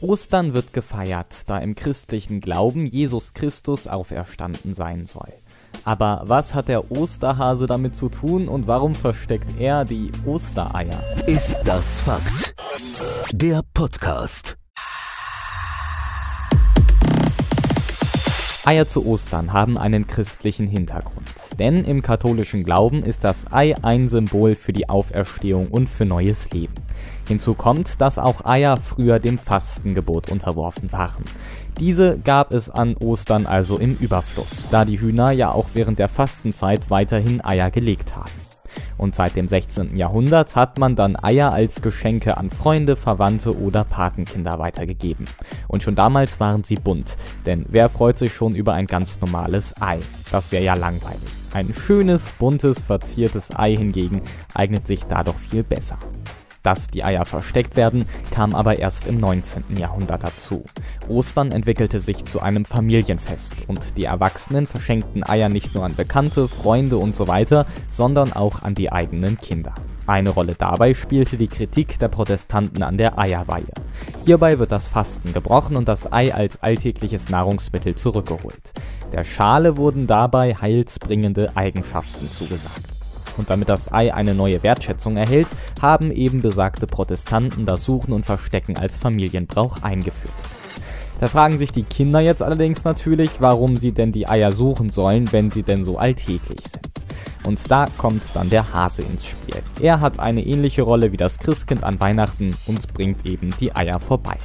Ostern wird gefeiert, da im christlichen Glauben Jesus Christus auferstanden sein soll. Aber was hat der Osterhase damit zu tun und warum versteckt er die Ostereier? Ist das Fakt? Der Podcast. Eier zu Ostern haben einen christlichen Hintergrund. Denn im katholischen Glauben ist das Ei ein Symbol für die Auferstehung und für neues Leben. Hinzu kommt, dass auch Eier früher dem Fastengebot unterworfen waren. Diese gab es an Ostern also im Überfluss, da die Hühner ja auch während der Fastenzeit weiterhin Eier gelegt haben. Und seit dem 16. Jahrhundert hat man dann Eier als Geschenke an Freunde, Verwandte oder Patenkinder weitergegeben. Und schon damals waren sie bunt, denn wer freut sich schon über ein ganz normales Ei? Das wäre ja langweilig. Ein schönes, buntes, verziertes Ei hingegen eignet sich da doch viel besser. Dass die Eier versteckt werden, kam aber erst im 19. Jahrhundert dazu. Ostern entwickelte sich zu einem Familienfest und die Erwachsenen verschenkten Eier nicht nur an Bekannte, Freunde und so weiter, sondern auch an die eigenen Kinder. Eine Rolle dabei spielte die Kritik der Protestanten an der Eierweihe. Hierbei wird das Fasten gebrochen und das Ei als alltägliches Nahrungsmittel zurückgeholt. Der Schale wurden dabei heilsbringende Eigenschaften zugesagt und damit das Ei eine neue Wertschätzung erhält, haben eben besagte Protestanten das Suchen und Verstecken als Familienbrauch eingeführt. Da fragen sich die Kinder jetzt allerdings natürlich, warum sie denn die Eier suchen sollen, wenn sie denn so alltäglich sind. Und da kommt dann der Hase ins Spiel. Er hat eine ähnliche Rolle wie das Christkind an Weihnachten und bringt eben die Eier vorbei.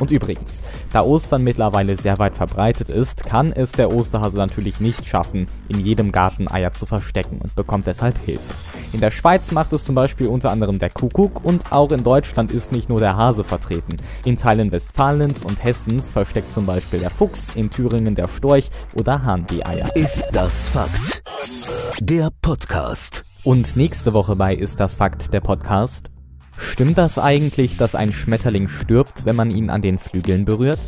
Und übrigens, da Ostern mittlerweile sehr weit verbreitet ist, kann es der Osterhase natürlich nicht schaffen, in jedem Garten Eier zu verstecken und bekommt deshalb Hilfe. In der Schweiz macht es zum Beispiel unter anderem der Kuckuck und auch in Deutschland ist nicht nur der Hase vertreten. In Teilen Westfalens und Hessens versteckt zum Beispiel der Fuchs, in Thüringen der Storch oder Hahn die Eier. Ist das Fakt? Der Podcast. Und nächste Woche bei Ist das Fakt der Podcast Stimmt das eigentlich, dass ein Schmetterling stirbt, wenn man ihn an den Flügeln berührt?